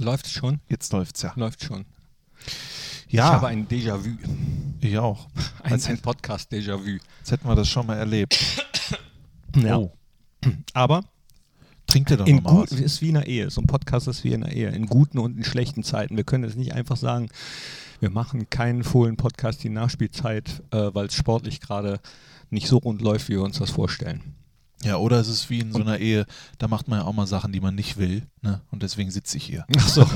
läuft es schon? Jetzt läuft's ja. Läuft schon. Ja, Ich habe ein Déjà-vu. ich auch. Ein, Als, ein Podcast-Déjà-vu. als hätten wir das schon mal erlebt. Ja. Oh, Aber trink dir doch in noch mal gut, was. ist wie in einer Ehe. So ein Podcast ist wie in einer Ehe. In guten und in schlechten Zeiten. Wir können jetzt nicht einfach sagen, wir machen keinen Fohlen-Podcast die Nachspielzeit, äh, weil es sportlich gerade nicht so rund läuft, wie wir uns das vorstellen. Ja, oder es ist wie in so einer Ehe, da macht man ja auch mal Sachen, die man nicht will. Ne? Und deswegen sitze ich hier. Ach so.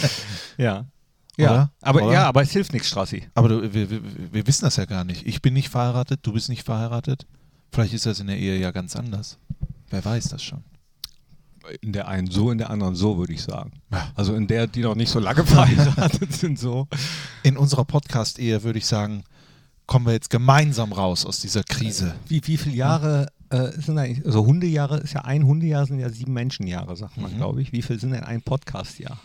ja. Ja, Oder? aber Oder? ja, aber es hilft nichts, Strassi. Aber du, wir, wir, wir wissen das ja gar nicht. Ich bin nicht verheiratet, du bist nicht verheiratet. Vielleicht ist das in der Ehe ja ganz anders. Wer weiß das schon. In der einen so, in der anderen so, würde ich sagen. Ja. Also in der, die noch nicht so lange verheiratet sind, so. In unserer Podcast-Ehe würde ich sagen, kommen wir jetzt gemeinsam raus aus dieser Krise. Wie, wie viele Jahre äh, sind eigentlich, also Hundejahre ist ja ein Hundejahr, sind ja sieben Menschenjahre, sagt man, Mhm. glaube ich. Wie viel sind denn ein Podcastjahr?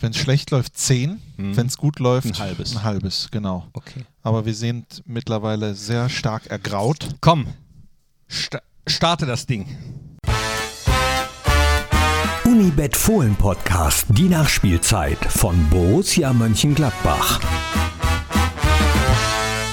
Wenn es schlecht läuft, zehn. Mhm. Wenn es gut läuft, Ein halbes. Ein halbes, genau. Okay. Aber wir sind mittlerweile sehr stark ergraut. Komm, sta starte das Ding. Unibet Fohlen Podcast, die Nachspielzeit von Borussia Mönchengladbach.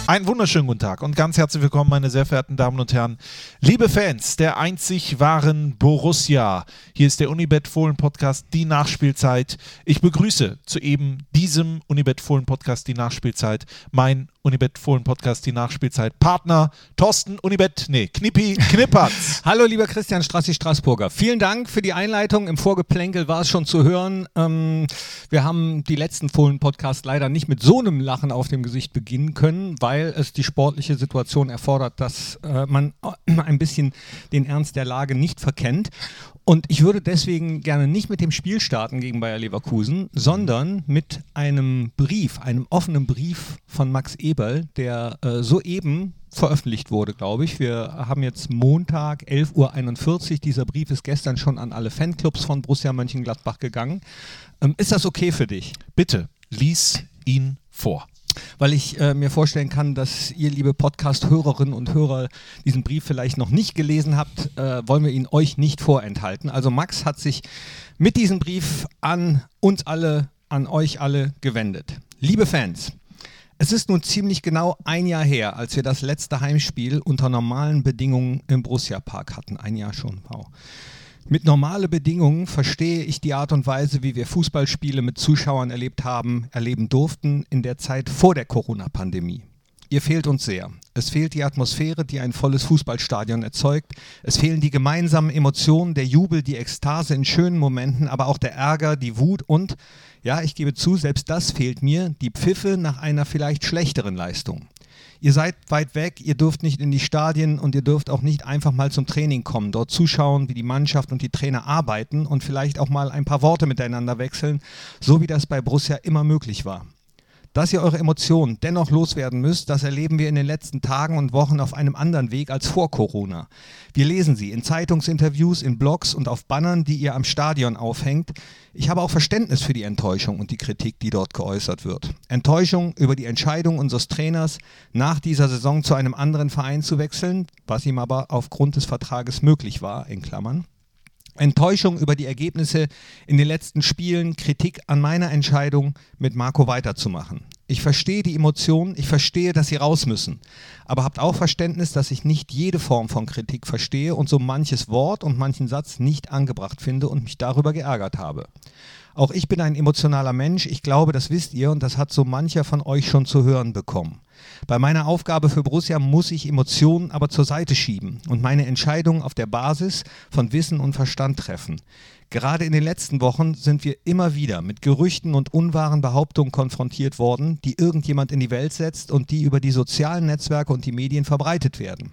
Einen wunderschönen guten Tag und ganz herzlich willkommen, meine sehr verehrten Damen und Herren. Liebe Fans der einzig wahren Borussia. Hier ist der Unibet Fohlen Podcast, die Nachspielzeit. Ich begrüße zu eben diesem Unibet Fohlen Podcast, die Nachspielzeit, mein Unibet Fohlen Podcast, die Nachspielzeit. Partner Thorsten Unibet, nee, Knippi Knippertz. Hallo, lieber Christian Strassi Straßburger. Vielen Dank für die Einleitung. Im Vorgeplänkel war es schon zu hören. Ähm, wir haben die letzten Fohlen-Podcasts leider nicht mit so einem Lachen auf dem Gesicht beginnen können, weil es die sportliche Situation erfordert, dass äh, man ein bisschen den Ernst der Lage nicht verkennt. Und ich würde deswegen gerne nicht mit dem Spiel starten gegen Bayer Leverkusen, sondern mit einem Brief, einem offenen Brief von Max Eberl, der äh, soeben veröffentlicht wurde, glaube ich. Wir haben jetzt Montag, 11.41 Uhr. Dieser Brief ist gestern schon an alle Fanclubs von Borussia Mönchengladbach gegangen. Ähm, ist das okay für dich? Bitte, lies ihn vor. Weil ich äh, mir vorstellen kann, dass ihr, liebe Podcast-Hörerinnen und Hörer, diesen Brief vielleicht noch nicht gelesen habt, äh, wollen wir ihn euch nicht vorenthalten. Also Max hat sich mit diesem Brief an uns alle, an euch alle gewendet. Liebe Fans, es ist nun ziemlich genau ein Jahr her, als wir das letzte Heimspiel unter normalen Bedingungen im Borussia Park hatten. Ein Jahr schon, wow. Mit normale Bedingungen verstehe ich die Art und Weise, wie wir Fußballspiele mit Zuschauern erlebt haben, erleben durften in der Zeit vor der Corona-Pandemie. Ihr fehlt uns sehr. Es fehlt die Atmosphäre, die ein volles Fußballstadion erzeugt. Es fehlen die gemeinsamen Emotionen, der Jubel, die Ekstase in schönen Momenten, aber auch der Ärger, die Wut und, ja, ich gebe zu, selbst das fehlt mir, die Pfiffe nach einer vielleicht schlechteren Leistung. Ihr seid weit weg, ihr dürft nicht in die Stadien und ihr dürft auch nicht einfach mal zum Training kommen, dort zuschauen, wie die Mannschaft und die Trainer arbeiten und vielleicht auch mal ein paar Worte miteinander wechseln, so wie das bei Borussia immer möglich war. Dass ihr eure Emotionen dennoch loswerden müsst, das erleben wir in den letzten Tagen und Wochen auf einem anderen Weg als vor Corona. Wir lesen sie in Zeitungsinterviews, in Blogs und auf Bannern, die ihr am Stadion aufhängt. Ich habe auch Verständnis für die Enttäuschung und die Kritik, die dort geäußert wird. Enttäuschung über die Entscheidung unseres Trainers, nach dieser Saison zu einem anderen Verein zu wechseln, was ihm aber aufgrund des Vertrages möglich war, in Klammern. Enttäuschung über die Ergebnisse in den letzten Spielen, Kritik an meiner Entscheidung, mit Marco weiterzumachen. Ich verstehe die Emotionen, ich verstehe, dass sie raus müssen. Aber habt auch Verständnis, dass ich nicht jede Form von Kritik verstehe und so manches Wort und manchen Satz nicht angebracht finde und mich darüber geärgert habe. Auch ich bin ein emotionaler Mensch, ich glaube, das wisst ihr und das hat so mancher von euch schon zu hören bekommen. Bei meiner Aufgabe für Borussia muss ich Emotionen aber zur Seite schieben und meine Entscheidungen auf der Basis von Wissen und Verstand treffen. Gerade in den letzten Wochen sind wir immer wieder mit Gerüchten und unwahren Behauptungen konfrontiert worden, die irgendjemand in die Welt setzt und die über die sozialen Netzwerke und die Medien verbreitet werden.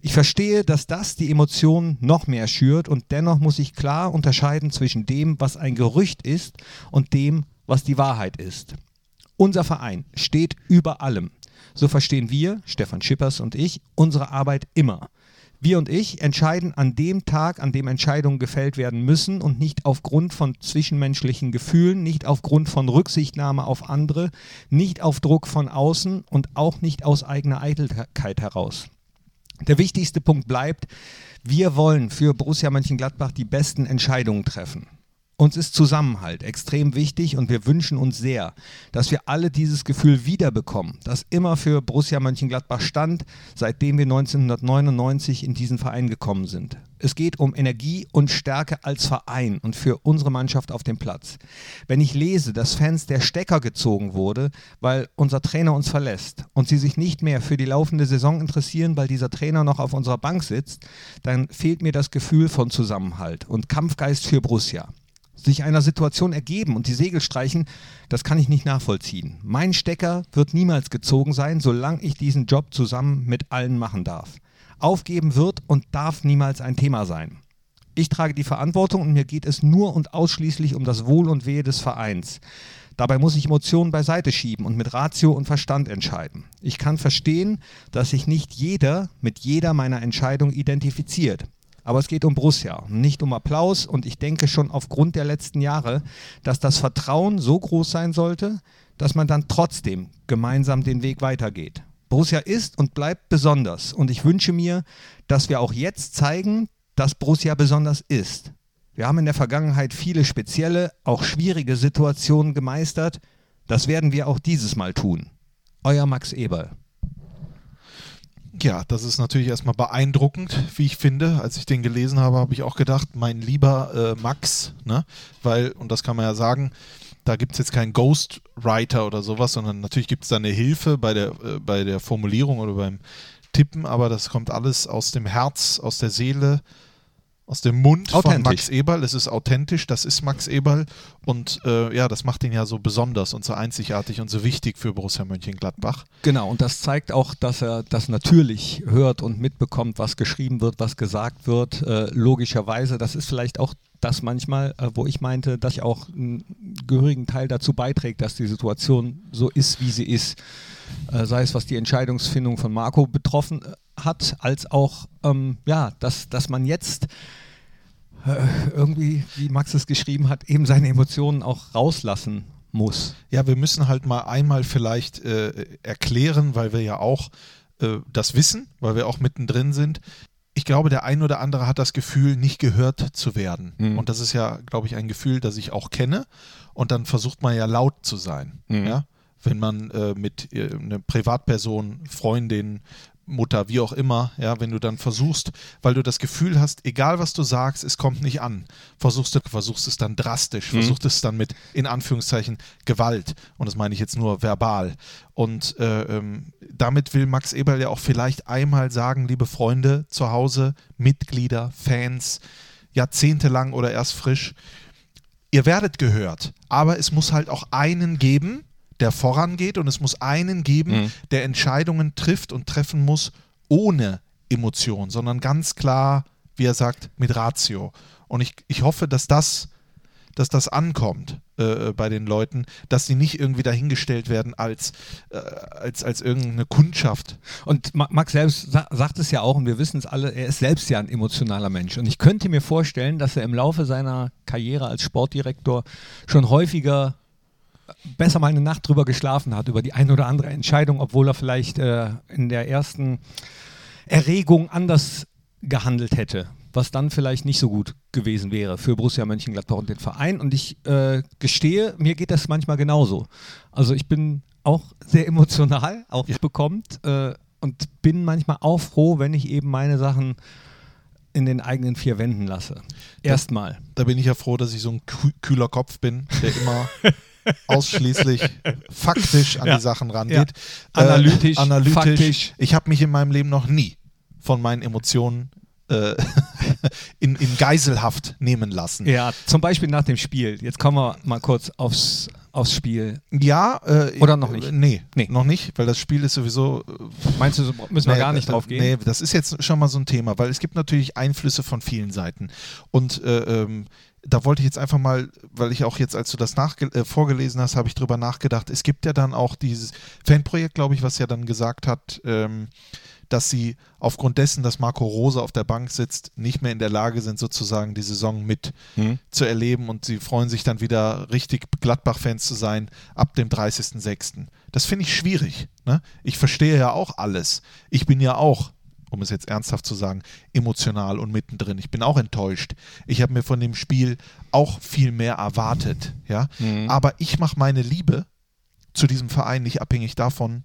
Ich verstehe, dass das die Emotionen noch mehr schürt und dennoch muss ich klar unterscheiden zwischen dem, was ein Gerücht ist und dem, was die Wahrheit ist. Unser Verein steht über allem. So verstehen wir, Stefan Schippers und ich, unsere Arbeit immer. Wir und ich entscheiden an dem Tag, an dem Entscheidungen gefällt werden müssen und nicht aufgrund von zwischenmenschlichen Gefühlen, nicht aufgrund von Rücksichtnahme auf andere, nicht auf Druck von außen und auch nicht aus eigener Eitelkeit heraus. Der wichtigste Punkt bleibt, wir wollen für Borussia Mönchengladbach die besten Entscheidungen treffen. Uns ist Zusammenhalt extrem wichtig und wir wünschen uns sehr, dass wir alle dieses Gefühl wiederbekommen, das immer für Borussia Mönchengladbach stand, seitdem wir 1999 in diesen Verein gekommen sind. Es geht um Energie und Stärke als Verein und für unsere Mannschaft auf dem Platz. Wenn ich lese, dass Fans der Stecker gezogen wurde, weil unser Trainer uns verlässt und sie sich nicht mehr für die laufende Saison interessieren, weil dieser Trainer noch auf unserer Bank sitzt, dann fehlt mir das Gefühl von Zusammenhalt und Kampfgeist für Borussia sich einer Situation ergeben und die Segel streichen, das kann ich nicht nachvollziehen. Mein Stecker wird niemals gezogen sein, solange ich diesen Job zusammen mit allen machen darf. Aufgeben wird und darf niemals ein Thema sein. Ich trage die Verantwortung und mir geht es nur und ausschließlich um das Wohl und Wehe des Vereins. Dabei muss ich Emotionen beiseite schieben und mit Ratio und Verstand entscheiden. Ich kann verstehen, dass sich nicht jeder mit jeder meiner Entscheidungen identifiziert. Aber es geht um Borussia, nicht um Applaus. Und ich denke schon aufgrund der letzten Jahre, dass das Vertrauen so groß sein sollte, dass man dann trotzdem gemeinsam den Weg weitergeht. Borussia ist und bleibt besonders. Und ich wünsche mir, dass wir auch jetzt zeigen, dass Borussia besonders ist. Wir haben in der Vergangenheit viele spezielle, auch schwierige Situationen gemeistert. Das werden wir auch dieses Mal tun. Euer Max Eberl. Ja, das ist natürlich erstmal beeindruckend, wie ich finde. Als ich den gelesen habe, habe ich auch gedacht, mein lieber äh, Max, ne? Weil, und das kann man ja sagen, da gibt es jetzt keinen Ghostwriter oder sowas, sondern natürlich gibt es da eine Hilfe bei der, äh, bei der Formulierung oder beim Tippen, aber das kommt alles aus dem Herz, aus der Seele aus dem Mund von Max Eberl. Es ist authentisch, das ist Max Eberl. Und äh, ja, das macht ihn ja so besonders und so einzigartig und so wichtig für Borussia Mönchengladbach. Genau, und das zeigt auch, dass er das natürlich hört und mitbekommt, was geschrieben wird, was gesagt wird. Äh, logischerweise, das ist vielleicht auch das manchmal, äh, wo ich meinte, dass ich auch einen gehörigen Teil dazu beiträgt, dass die Situation so ist, wie sie ist. Äh, sei es was die Entscheidungsfindung von Marco betroffen äh, hat, als auch, ähm, ja, dass, dass man jetzt äh, irgendwie, wie Max es geschrieben hat, eben seine Emotionen auch rauslassen muss. Ja, wir müssen halt mal einmal vielleicht äh, erklären, weil wir ja auch äh, das wissen, weil wir auch mittendrin sind. Ich glaube, der ein oder andere hat das Gefühl, nicht gehört zu werden. Mhm. Und das ist ja, glaube ich, ein Gefühl, das ich auch kenne. Und dann versucht man ja laut zu sein. Mhm. Ja? Wenn man äh, mit äh, einer Privatperson, Freundin, Mutter, wie auch immer, ja, wenn du dann versuchst, weil du das Gefühl hast, egal was du sagst, es kommt nicht an, versuchst du, versuchst es dann drastisch, mhm. versuchst es dann mit, in Anführungszeichen, Gewalt. Und das meine ich jetzt nur verbal. Und äh, ähm, damit will Max Eberl ja auch vielleicht einmal sagen, liebe Freunde zu Hause, Mitglieder, Fans, jahrzehntelang oder erst frisch, ihr werdet gehört, aber es muss halt auch einen geben, der vorangeht und es muss einen geben, mhm. der Entscheidungen trifft und treffen muss ohne Emotion, sondern ganz klar, wie er sagt, mit Ratio. Und ich, ich hoffe, dass das, dass das ankommt äh, bei den Leuten, dass sie nicht irgendwie dahingestellt werden als, äh, als, als irgendeine Kundschaft. Und Max selbst sa sagt es ja auch, und wir wissen es alle, er ist selbst ja ein emotionaler Mensch. Und ich könnte mir vorstellen, dass er im Laufe seiner Karriere als Sportdirektor schon häufiger besser mal eine Nacht drüber geschlafen hat, über die eine oder andere Entscheidung, obwohl er vielleicht äh, in der ersten Erregung anders gehandelt hätte, was dann vielleicht nicht so gut gewesen wäre für Borussia Mönchengladbach und den Verein. Und ich äh, gestehe, mir geht das manchmal genauso. Also ich bin auch sehr emotional, auch ja. bekommt äh, und bin manchmal auch froh, wenn ich eben meine Sachen in den eigenen vier Wänden lasse. Erstmal. Da, da bin ich ja froh, dass ich so ein kühler Kopf bin, der immer ausschließlich faktisch an ja. die Sachen rangeht. Ja. Analytisch, äh, analytisch. Faktisch. Ich habe mich in meinem Leben noch nie von meinen Emotionen äh, in, in Geiselhaft nehmen lassen. Ja, zum Beispiel nach dem Spiel. Jetzt kommen wir mal kurz aufs, aufs Spiel. Ja. Äh, Oder noch nicht? Nee, nee, noch nicht, weil das Spiel ist sowieso. Meinst du, so müssen wir nee, gar nicht drauf gehen? Nee, das ist jetzt schon mal so ein Thema, weil es gibt natürlich Einflüsse von vielen Seiten. Und äh, ähm, da wollte ich jetzt einfach mal, weil ich auch jetzt, als du das äh, vorgelesen hast, habe ich drüber nachgedacht. Es gibt ja dann auch dieses Fanprojekt, glaube ich, was ja dann gesagt hat, ähm, dass sie aufgrund dessen, dass Marco Rose auf der Bank sitzt, nicht mehr in der Lage sind, sozusagen die Saison mit mhm. zu erleben und sie freuen sich dann wieder richtig Gladbach-Fans zu sein ab dem 30.06. Das finde ich schwierig. Ne? Ich verstehe ja auch alles. Ich bin ja auch um es jetzt ernsthaft zu sagen, emotional und mittendrin. Ich bin auch enttäuscht. Ich habe mir von dem Spiel auch viel mehr erwartet. Ja? Mhm. Aber ich mache meine Liebe zu diesem Verein nicht abhängig davon,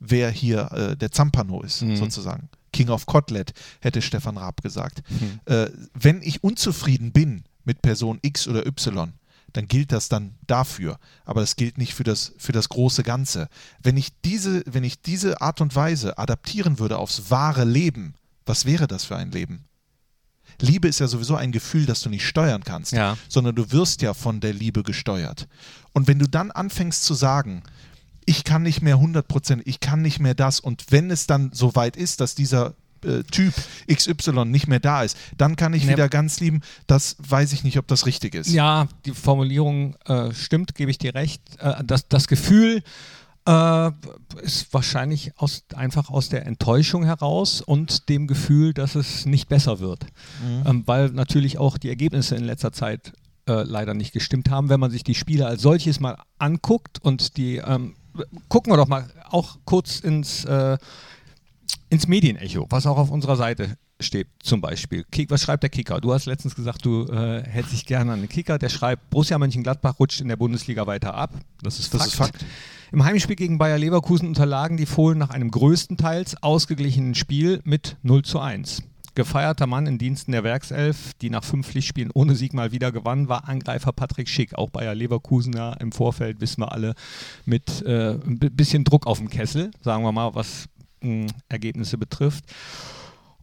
wer hier äh, der Zampano ist, mhm. sozusagen. King of Kotlet, hätte Stefan Raab gesagt. Mhm. Äh, wenn ich unzufrieden bin mit Person X oder Y, dann gilt das dann dafür. Aber das gilt nicht für das, für das große Ganze. Wenn ich, diese, wenn ich diese Art und Weise adaptieren würde aufs wahre Leben, was wäre das für ein Leben? Liebe ist ja sowieso ein Gefühl, das du nicht steuern kannst, ja. sondern du wirst ja von der Liebe gesteuert. Und wenn du dann anfängst zu sagen, ich kann nicht mehr 100%, ich kann nicht mehr das. Und wenn es dann so weit ist, dass dieser äh, Typ XY nicht mehr da ist, dann kann ich ne. wieder ganz lieben. Das weiß ich nicht, ob das richtig ist. Ja, die Formulierung äh, stimmt, gebe ich dir recht. Äh, das, das Gefühl äh, ist wahrscheinlich aus, einfach aus der Enttäuschung heraus und dem Gefühl, dass es nicht besser wird. Mhm. Ähm, weil natürlich auch die Ergebnisse in letzter Zeit äh, leider nicht gestimmt haben. Wenn man sich die Spiele als solches mal anguckt und die ähm, gucken wir doch mal auch kurz ins, äh, ins Medienecho, was auch auf unserer Seite steht zum Beispiel. Kick, was schreibt der Kicker? Du hast letztens gesagt, du äh, hältst dich gerne an den Kicker. Der schreibt, Borussia Mönchengladbach rutscht in der Bundesliga weiter ab. Das ist Fakt. Das ist Fakt. Im Heimspiel gegen Bayer Leverkusen unterlagen die Fohlen nach einem größtenteils ausgeglichenen Spiel mit 0 zu 1. Gefeierter Mann in Diensten der Werkself, die nach fünf Pflichtspielen ohne Sieg mal wieder gewann, war Angreifer Patrick Schick. Auch Bayer Leverkusener im Vorfeld, wissen wir alle, mit äh, ein bisschen Druck auf dem Kessel, sagen wir mal, was Ergebnisse betrifft.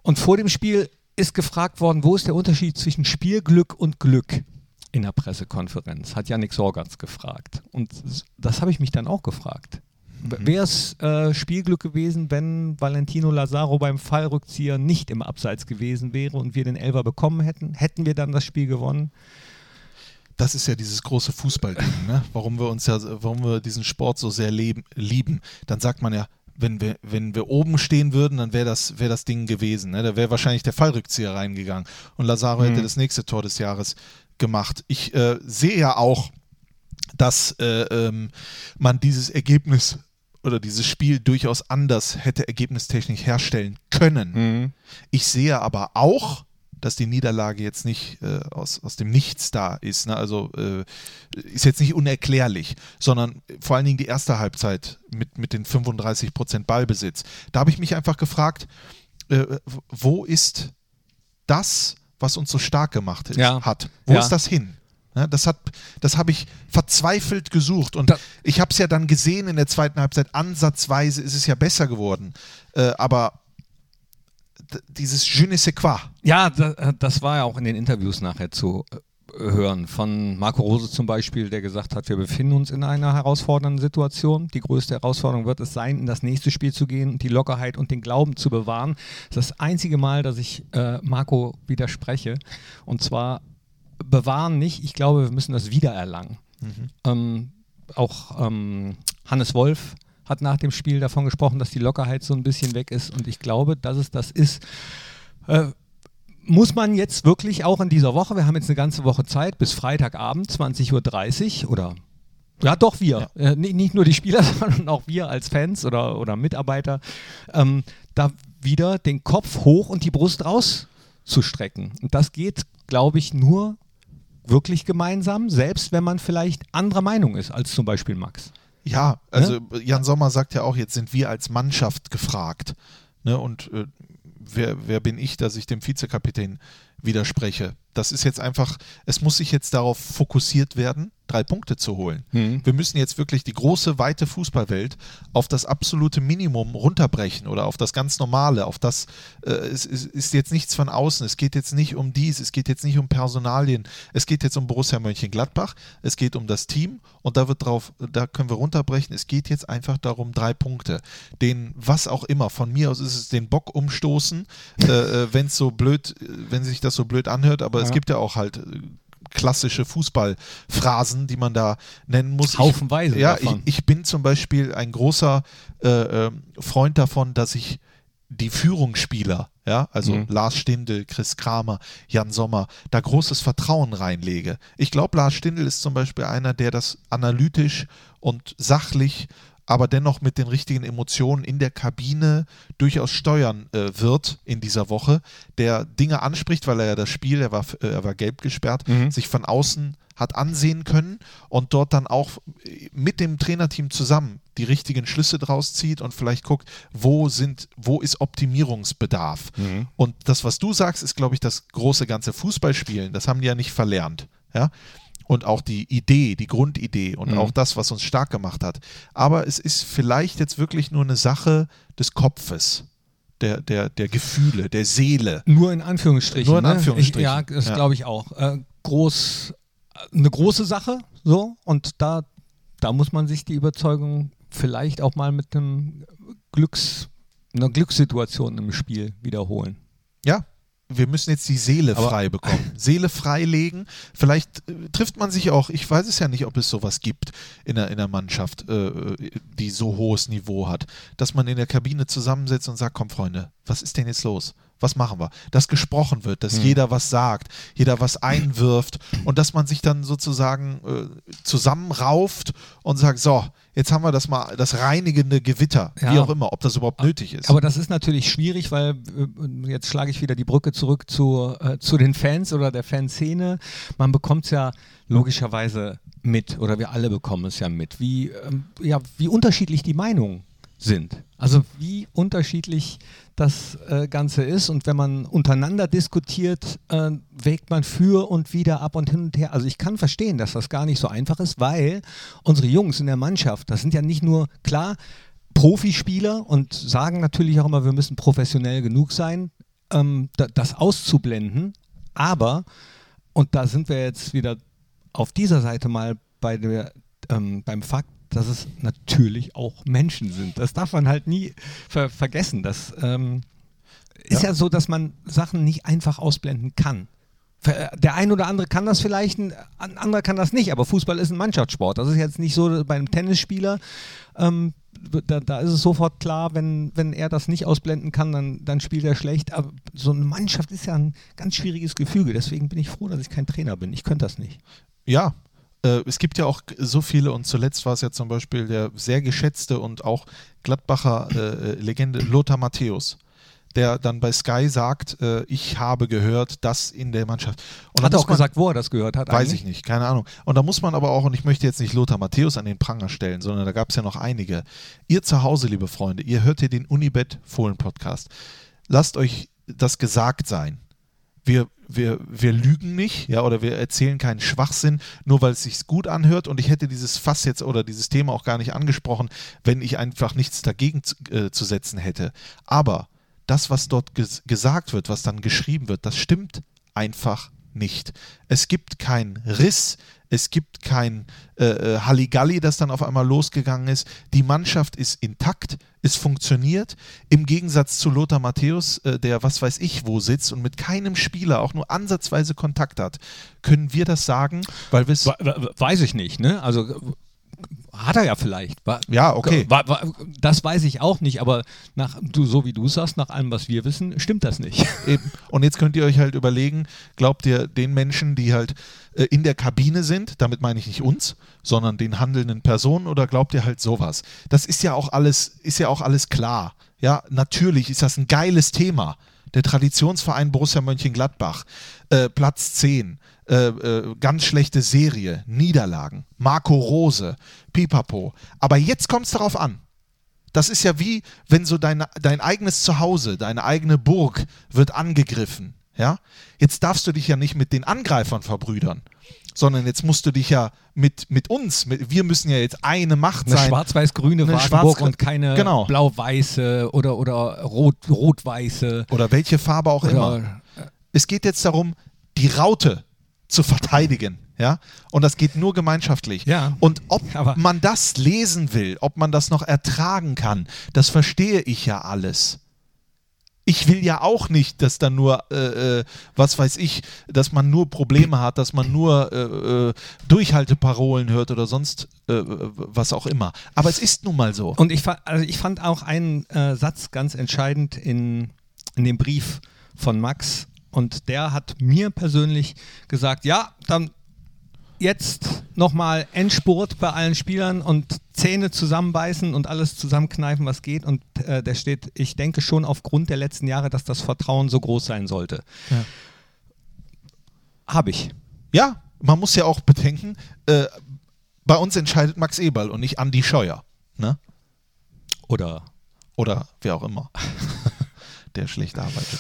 Und vor dem Spiel ist gefragt worden, wo ist der Unterschied zwischen Spielglück und Glück? In der Pressekonferenz hat Yannick Sorgatz gefragt. Und das habe ich mich dann auch gefragt. Mhm. Wäre es äh, Spielglück gewesen, wenn Valentino Lazaro beim Fallrückzieher nicht im Abseits gewesen wäre und wir den Elfer bekommen hätten? Hätten wir dann das Spiel gewonnen? Das ist ja dieses große Fußballding, ne? warum wir uns ja, warum wir diesen Sport so sehr leben, lieben. Dann sagt man ja, wenn wir, wenn wir oben stehen würden, dann wäre das, wär das Ding gewesen. Ne? Da wäre wahrscheinlich der Fallrückzieher reingegangen und Lazaro mhm. hätte das nächste Tor des Jahres gemacht. Ich äh, sehe ja auch, dass äh, ähm, man dieses Ergebnis oder dieses Spiel durchaus anders hätte ergebnistechnisch herstellen können. Mhm. Ich sehe aber auch, dass die Niederlage jetzt nicht äh, aus, aus dem Nichts da ist. Ne? Also äh, ist jetzt nicht unerklärlich, sondern vor allen Dingen die erste Halbzeit mit, mit den 35 Prozent Ballbesitz. Da habe ich mich einfach gefragt, äh, wo ist das, was uns so stark gemacht ist, ja. hat? Wo ja. ist das hin? Ja, das das habe ich verzweifelt gesucht und da, ich habe es ja dann gesehen in der zweiten Halbzeit. Ansatzweise ist es ja besser geworden, äh, aber dieses Je ne sais quoi. Ja, äh, das war ja auch in den Interviews nachher zu äh, hören. Von Marco Rose zum Beispiel, der gesagt hat, wir befinden uns in einer herausfordernden Situation. Die größte Herausforderung wird es sein, in das nächste Spiel zu gehen und die Lockerheit und den Glauben zu bewahren. Das ist das einzige Mal, dass ich äh, Marco widerspreche. Und zwar bewahren nicht. Ich glaube, wir müssen das wiedererlangen. Mhm. Ähm, auch ähm, Hannes Wolf hat nach dem Spiel davon gesprochen, dass die Lockerheit so ein bisschen weg ist. Und ich glaube, dass es das ist. Äh, muss man jetzt wirklich auch in dieser Woche, wir haben jetzt eine ganze Woche Zeit, bis Freitagabend 20.30 Uhr oder ja, doch wir. Ja. Äh, nicht, nur die Spieler, sondern auch wir als Fans oder, oder Mitarbeiter, ähm, da wieder den Kopf hoch und die Brust rauszustrecken. Und das geht, glaube ich, nur wirklich gemeinsam, selbst wenn man vielleicht anderer Meinung ist als zum Beispiel Max. Ja, also ne? Jan Sommer sagt ja auch, jetzt sind wir als Mannschaft gefragt. Ne? Und äh, wer, wer bin ich, dass ich dem Vizekapitän widerspreche? Das ist jetzt einfach, es muss sich jetzt darauf fokussiert werden, drei Punkte zu holen. Mhm. Wir müssen jetzt wirklich die große, weite Fußballwelt auf das absolute Minimum runterbrechen oder auf das ganz Normale, auf das, äh, es, es, ist jetzt nichts von außen, es geht jetzt nicht um dies, es geht jetzt nicht um Personalien, es geht jetzt um Borussia Mönchengladbach, es geht um das Team und da wird drauf, da können wir runterbrechen, es geht jetzt einfach darum, drei Punkte, den, was auch immer, von mir aus ist es den Bock umstoßen, äh, äh wenn es so blöd, wenn sich das so blöd anhört, aber ja. es gibt ja auch halt klassische Fußballphrasen, die man da nennen muss. Haufenweise. Ich, ja, ich, ich, bin zum Beispiel ein großer äh, ähm, Freund davon, dass ich die Führungsspieler, ja, also mhm. Lars Stindl, Chris Kramer, Jan Sommer, da großes Vertrauen reinlege. Ich glaube, Lars Stindl ist zum Beispiel einer, der das analytisch und sachlich aber dennoch mit den richtigen Emotionen in der Kabine durchaus steuern äh, wird in dieser Woche, der Dinge anspricht, weil er ja das Spiel, er war, äh, er war gelb gesperrt, Mhm. sich von außen hat ansehen können und dort dann auch äh, mit dem Trainerteam zusammen die richtigen Schlüsse draus zieht und vielleicht guckt, wo sind, wo ist Optimierungsbedarf. Mhm. Und das, was du sagst, ist, glaube ich, das große ganze Fußballspielen. Das haben die ja nicht verlernt. Ja? Und auch die Idee, die Grundidee und Mhm. auch das, was uns stark gemacht hat. Aber es ist vielleicht jetzt wirklich nur eine Sache des Kopfes, der, der, der Gefühle, der Seele. Nur in Anführungsstrichen. Nur in ne? Anführungsstrichen, Ich, ja, das ja. glaube ich auch. Äh, groß, eine große Sache, so. Und da, da muss man sich die Überzeugung vielleicht auch mal mit einem Glücks, einer Glückssituation im Spiel wiederholen. Ja, wir müssen jetzt die Seele Aber- frei bekommen. Seele freilegen. Vielleicht äh, trifft man sich auch, ich weiß es ja nicht, ob es sowas gibt in der, in der Mannschaft, äh, die so hohes Niveau hat, dass man in der Kabine zusammensetzt und sagt, komm Freunde, was ist denn jetzt los? Was machen wir? Dass gesprochen wird, dass Hm. jeder was sagt, jeder was einwirft und dass man sich dann sozusagen äh, zusammenrauft und sagt, so, jetzt haben wir das mal, das reinigende Gewitter, wie Ja. auch immer, ob das überhaupt nötig ist. Aber das ist natürlich schwierig, weil äh, jetzt schlage ich wieder die Brücke zurück zu, äh, zu den Fans oder der Fanszene. Man bekommt es ja logischerweise mit oder wir alle bekommen es ja mit, wie, ähm, ja, wie unterschiedlich die Meinungen sind. Also wie unterschiedlich das äh, Ganze ist und wenn man untereinander diskutiert, äh, wägt man für und wieder ab und hin und her. Also ich kann verstehen, dass das gar nicht so einfach ist, weil unsere Jungs in der Mannschaft, das sind ja nicht nur, klar, Profispieler und sagen natürlich auch immer, wir müssen professionell genug sein, ähm, da, das auszublenden. Aber, und da sind wir jetzt wieder auf dieser Seite mal bei der, ähm, beim Fakt, dass es natürlich auch Menschen sind. Das darf man halt nie ver vergessen. Das ähm, ist Ja. ja. so, dass man Sachen nicht einfach ausblenden kann. Der ein oder andere kann das vielleicht, ein ein anderer kann das nicht, aber Fußball ist ein Mannschaftssport. Das ist jetzt nicht so bei einem Tennisspieler. Ähm, da, da ist es sofort klar, wenn, wenn er das nicht ausblenden kann, dann, dann spielt er schlecht. Aber so eine Mannschaft ist ja ein ganz schwieriges Gefüge. Deswegen bin ich froh, dass ich kein Trainer bin. Ich könnte das nicht. Ja, äh, es gibt ja auch so viele und zuletzt war es ja zum Beispiel der sehr geschätzte und auch Gladbacher äh, Legende Lothar Matthäus, der dann bei Sky sagt, äh, ich habe gehört, dass in der Mannschaft. Und Hat er auch man- gesagt, wo er das gehört hat? Weiß eigentlich? ich nicht, keine Ahnung. Und da muss man aber auch, und ich möchte jetzt nicht Lothar Matthäus an den Pranger stellen, sondern da gab es ja noch einige. Ihr zu Hause, liebe Freunde, ihr hört hier den Unibet Fohlen Podcast. Lasst euch das gesagt sein. Wir, wir, wir lügen nicht, ja, oder wir erzählen keinen Schwachsinn, nur weil es sich gut anhört. Und ich hätte dieses Fass jetzt oder dieses Thema auch gar nicht angesprochen, wenn ich einfach nichts dagegen zu, äh, zu setzen hätte. Aber das, was dort ges gesagt wird, was dann geschrieben wird, das stimmt einfach nicht. Es gibt keinen Riss, es gibt kein äh, äh, Halligalli, das dann auf einmal losgegangen ist. Die Mannschaft ist intakt, es funktioniert. Im Gegensatz zu Lothar Matthäus, äh, der was weiß ich wo sitzt und mit keinem Spieler auch nur ansatzweise Kontakt hat, können wir das sagen, weil wir es. We- we- Weiß ich nicht, ne? Also hat er ja vielleicht. Wa- Ja, okay. Wa- wa- Das weiß ich auch nicht, aber nach, du, so wie du sagst, nach allem, was wir wissen, stimmt das nicht. Eben. Und jetzt könnt ihr euch halt überlegen, glaubt ihr den Menschen, die halt äh, in der Kabine sind, damit meine ich nicht uns, sondern den handelnden Personen oder glaubt ihr halt sowas? Das ist ja auch alles, ist ja auch alles klar. Ja, natürlich ist das ein geiles Thema. Der Traditionsverein Borussia Mönchengladbach, äh, Platz 10, äh, äh, ganz schlechte Serie, Niederlagen, Marco Rose, Pipapo. Aber jetzt kommt es darauf an. Das ist ja wie, wenn so dein, dein eigenes Zuhause, deine eigene Burg wird angegriffen. Ja? Jetzt darfst du dich ja nicht mit den Angreifern verbrüdern, sondern jetzt musst du dich ja mit, mit uns, mit, wir müssen ja jetzt eine Macht Eine sein. schwarz-weiß-grüne Wagenburg schwarz- und keine Genau. blau-weiße oder, oder rot, rot-weiße. oder welche Farbe auch immer. Oder, Es geht jetzt darum, die Raute zu verteidigen. Ja? Und das geht nur gemeinschaftlich. Ja. Und ob man das lesen will, ob man das noch ertragen kann, das verstehe ich ja alles. Ich will ja auch nicht, dass dann nur, äh, äh, was weiß ich, dass man nur Probleme hat, dass man nur äh, äh, Durchhalteparolen hört oder sonst äh, was auch immer. Aber es ist nun mal so. Und ich, fa- also ich fand auch einen äh, Satz ganz entscheidend in, in dem Brief von Max. Und der hat mir persönlich gesagt, ja, dann jetzt nochmal Endspurt bei allen Spielern und Zähne zusammenbeißen und alles zusammenkneifen, was geht. Und äh, der steht, ich denke schon aufgrund der letzten Jahre, dass das Vertrauen so groß sein sollte. Ja. Habe ich. Ja, man muss ja auch bedenken, äh, bei uns entscheidet Max Eberl und nicht Andi Scheuer. Ne? Oder Oder wer auch immer, der schlecht arbeitet.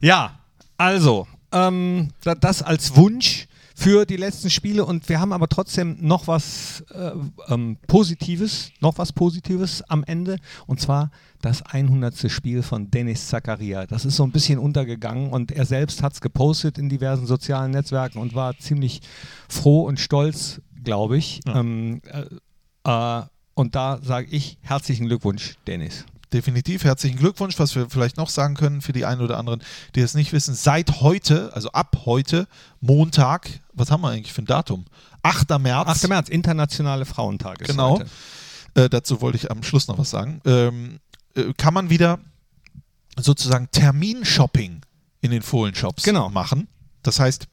Ja, also, ähm, da- das als Wunsch für die letzten Spiele und wir haben aber trotzdem noch was äh, ähm, Positives, noch was Positives am Ende und zwar das 100. Spiel von Dennis Zakaria. Das ist so ein bisschen untergegangen und er selbst hat es gepostet in diversen sozialen Netzwerken und war ziemlich froh und stolz, glaube ich. Ja. Ähm, äh, äh, und da sage ich herzlichen Glückwunsch, Dennis. Definitiv herzlichen Glückwunsch, was wir vielleicht noch sagen können für die einen oder anderen, die es nicht wissen. Seit heute, also ab heute, Montag, was haben wir eigentlich für ein Datum? 8. März. 8. März, Internationale Frauentag. ist Genau. heute. Äh, dazu wollte ich am Schluss noch was sagen. Ähm, äh, kann man wieder sozusagen Terminshopping in den Fohlen-Shops Genau. machen. Das heißt,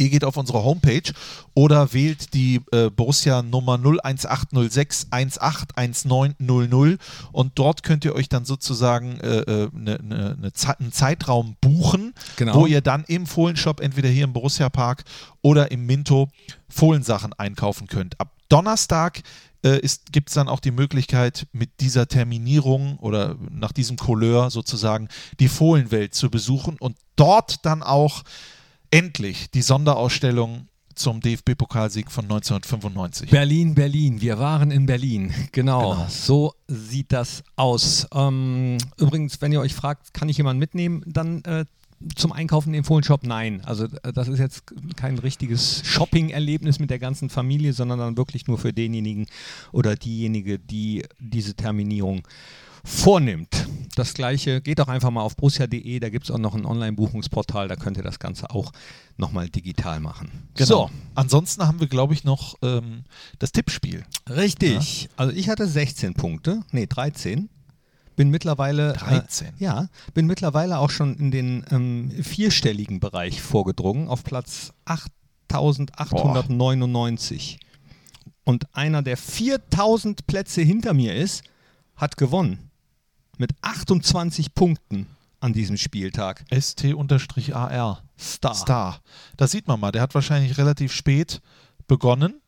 ihr geht auf unsere Homepage oder wählt die äh, Borussia Nummer 01806 181900 und dort könnt ihr euch dann sozusagen äh, äh, ne, ne, ne Ze einen Zeitraum buchen, Genau. wo ihr dann im Fohlenshop entweder hier im Borussia Park oder im Minto Fohlensachen einkaufen könnt. Ab Donnerstag äh, gibt es dann auch die Möglichkeit, mit dieser Terminierung oder nach diesem Couleur sozusagen die Fohlenwelt zu besuchen und dort dann auch endlich die Sonderausstellung zum DFB-Pokalsieg von 1995. Berlin, Berlin. Wir waren in Berlin. Genau. Genau. So sieht das aus. Ähm, übrigens, wenn ihr euch fragt, kann ich jemanden mitnehmen, dann äh, zum Einkaufen im Fohlenshop? Nein. Also äh, das ist jetzt kein richtiges Shopping-Erlebnis mit der ganzen Familie, sondern dann wirklich nur für denjenigen oder diejenige, die diese Terminierung vornimmt. Das gleiche geht auch einfach mal auf brussia.de, da gibt es auch noch ein Online-Buchungsportal, da könnt ihr das Ganze auch nochmal digital machen. Genau. Ansonsten haben wir, glaube ich, noch ähm, das Tippspiel. Richtig. Also ich hatte 16 Punkte, nee 13. Bin mittlerweile 13? Äh, ja, bin mittlerweile auch schon in den ähm, vierstelligen Bereich vorgedrungen, auf Platz 8899. Und einer, der 4000 Plätze hinter mir ist, hat gewonnen. Mit 28 Punkten an diesem Spieltag. ST-AR. Star. Star. Das sieht man mal. Der hat wahrscheinlich relativ spät begonnen.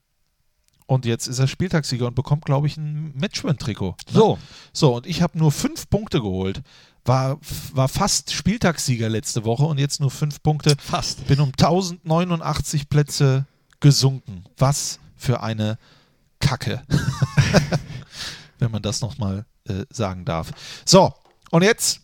Und jetzt ist er Spieltagssieger und bekommt, glaube ich, ein Matchwin-Trikot. ne? So, So, und ich habe nur fünf Punkte geholt. War, war fast Spieltagssieger letzte Woche und jetzt nur fünf Punkte. fast. Bin um 1089 Plätze gesunken. Was für eine Kacke. Wenn man das nochmal äh, sagen darf. So, und jetzt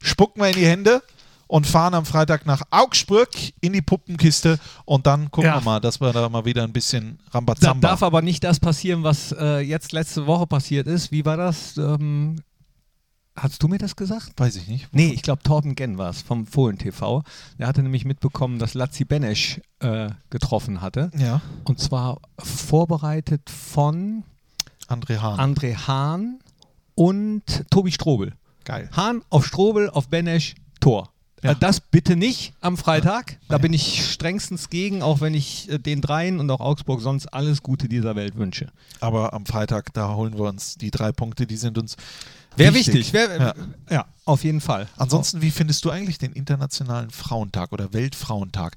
spucken wir in die Hände und fahren am Freitag nach Augsburg in die Puppenkiste und dann gucken Ja. wir mal, dass wir da mal wieder ein bisschen Da Rambazamba. darf aber nicht das passieren, was äh, jetzt letzte Woche passiert ist. Wie war das? Ähm, hast du mir das gesagt? Weiß ich nicht. Nee, ich glaube Torben Genn war es vom Fohlen TV. Der hatte nämlich mitbekommen, dass Lazzi Benesch äh, getroffen hatte. Ja, Und zwar vorbereitet von André Hahn. André Hahn und Tobi Strobel. Geil. Hahn auf Strobel, auf Benesch, Tor. Ja. Äh, Das bitte nicht am Freitag. Da bin ich strengstens gegen, auch wenn ich äh, den dreien und auch Augsburg sonst alles Gute dieser Welt wünsche. Aber am Freitag, da holen wir uns die drei Punkte, die sind uns Wäre wichtig. Wär, Ja. ja. auf jeden Fall. Ansonsten, wie findest du eigentlich den Internationalen Frauentag oder Weltfrauentag?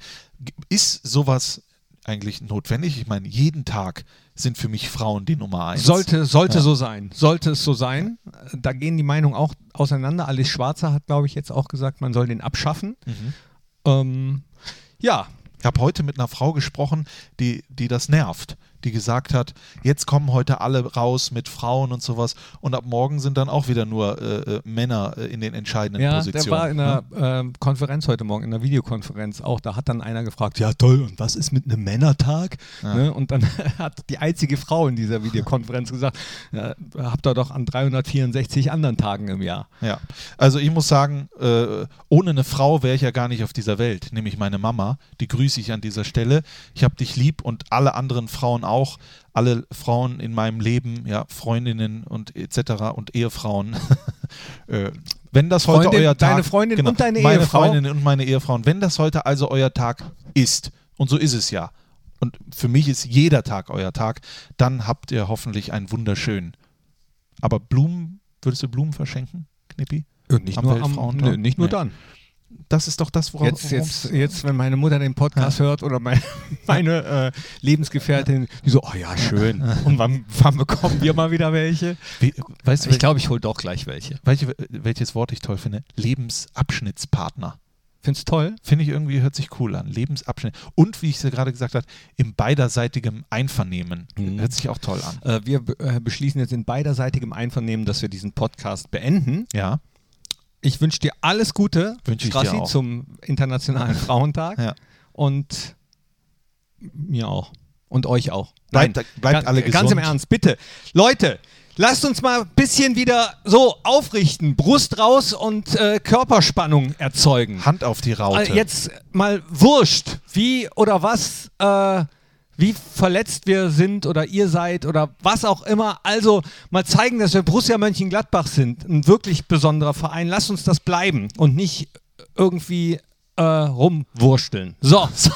Ist sowas eigentlich notwendig? Ich meine, jeden Tag sind für mich Frauen die Nummer eins. Sollte, sollte Ja. so sein. Sollte es so sein. Da gehen die Meinungen auch auseinander. Alice Schwarzer hat, glaube ich, jetzt auch gesagt, man soll den abschaffen. Mhm. Ähm, ja, Ich habe heute mit einer Frau gesprochen, die, die das nervt, die gesagt hat, jetzt kommen heute alle raus mit Frauen und sowas und ab morgen sind dann auch wieder nur äh, äh, Männer äh, in den entscheidenden ja Positionen. der war in ne? einer ähm, Konferenz heute Morgen, in einer Videokonferenz auch. Da hat dann einer gefragt, ja toll, und was ist mit einem Männertag? Ja. Ne? Und dann hat die einzige Frau in dieser Videokonferenz gesagt, ja, habt ihr doch an 364 anderen Tagen im Jahr. Ja, also ich muss sagen, äh, ohne eine Frau wäre ich ja gar nicht auf dieser Welt, nämlich meine Mama. Die grüße ich an dieser Stelle. Ich habe dich lieb und alle anderen Frauen auch. Alle Frauen in meinem Leben, ja, Freundinnen und etc. und Ehefrauen. äh, wenn das heute Freundin, euer Tag deine Freundin genau, und deine meine Ehefrau? Freundinnen und meine Ehefrauen, wenn das heute also euer Tag ist, und so ist es ja, und für mich ist jeder Tag euer Tag, dann habt ihr hoffentlich einen wunderschönen. Aber Blumen, würdest du Blumen verschenken, Knippi? nicht, Am nur, am, nö, nicht nur Nee. dann. Das ist doch das, worauf Jetzt, jetzt, jetzt, wenn meine Mutter den Podcast hört oder meine, meine äh, Lebensgefährtin, die so, oh ja, schön. Und wann, wann bekommen wir mal wieder welche? Wie, weißt du, Ich glaube, ich hole doch gleich welche. welche, welches Wort ich toll finde? Lebensabschnittspartner. Findest toll? Finde ich irgendwie, hört sich cool an. Lebensabschnitt. Und wie ich es ja gerade gesagt habe, im beiderseitigem Einvernehmen. Mhm. Hört sich auch toll an. Äh, wir äh, beschließen jetzt in beiderseitigem Einvernehmen, dass wir diesen Podcast beenden. Ja. Ich wünsche dir alles Gute, Wünsche Strassi, zum Internationalen Frauentag. Ja. Und mir auch. Und euch auch. Bleibt- bleibt ga- alle Ganz im gesund. Ernst, bitte. Leute, lasst uns mal ein bisschen wieder so aufrichten. Brust raus und äh, Körperspannung erzeugen. Hand auf die Raute. Äh, jetzt mal wurscht, wie oder was, äh, wie verletzt wir sind oder ihr seid oder was auch immer. Also mal zeigen, dass wir Borussia Mönchengladbach sind. Ein wirklich besonderer Verein. Lasst uns das bleiben und nicht irgendwie äh, rumwursteln. So. So,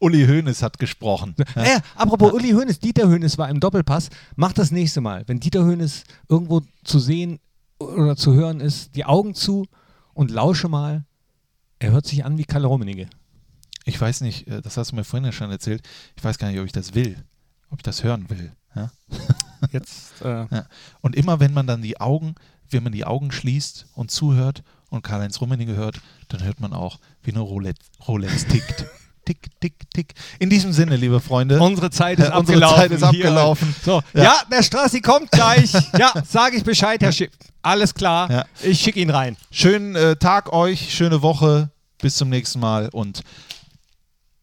Uli Hoeneß hat gesprochen. Äh, apropos Uli Hoeneß, Dieter Hoeneß war im Doppelpass. Macht das nächste Mal. Wenn Dieter Hoeneß irgendwo zu sehen oder zu hören ist, die Augen zu und lausche mal. Er hört sich an wie Kalle Rummenigge. Ich weiß nicht, äh, das hast du mir vorhin ja schon erzählt. Ich weiß gar nicht, ob ich das will. Ob ich das hören will. Ja? Jetzt äh, Ja. Und immer wenn man dann die Augen, wenn man die Augen schließt und zuhört und Karl-Heinz Rummenigge hört, dann hört man auch, wie eine Rolex, Rolex tickt. tick, tick, tick. In diesem Sinne, liebe Freunde, Unsere Zeit ist Ja, unsere abgelaufen. Zeit ist abgelaufen. So. Ja. Ja. der Strassi kommt gleich. ja, sage ich Bescheid, Herr Schiff. Alles klar. Ja. Ich schicke ihn rein. schönen äh, Tag euch, schöne Woche. Bis zum nächsten Mal und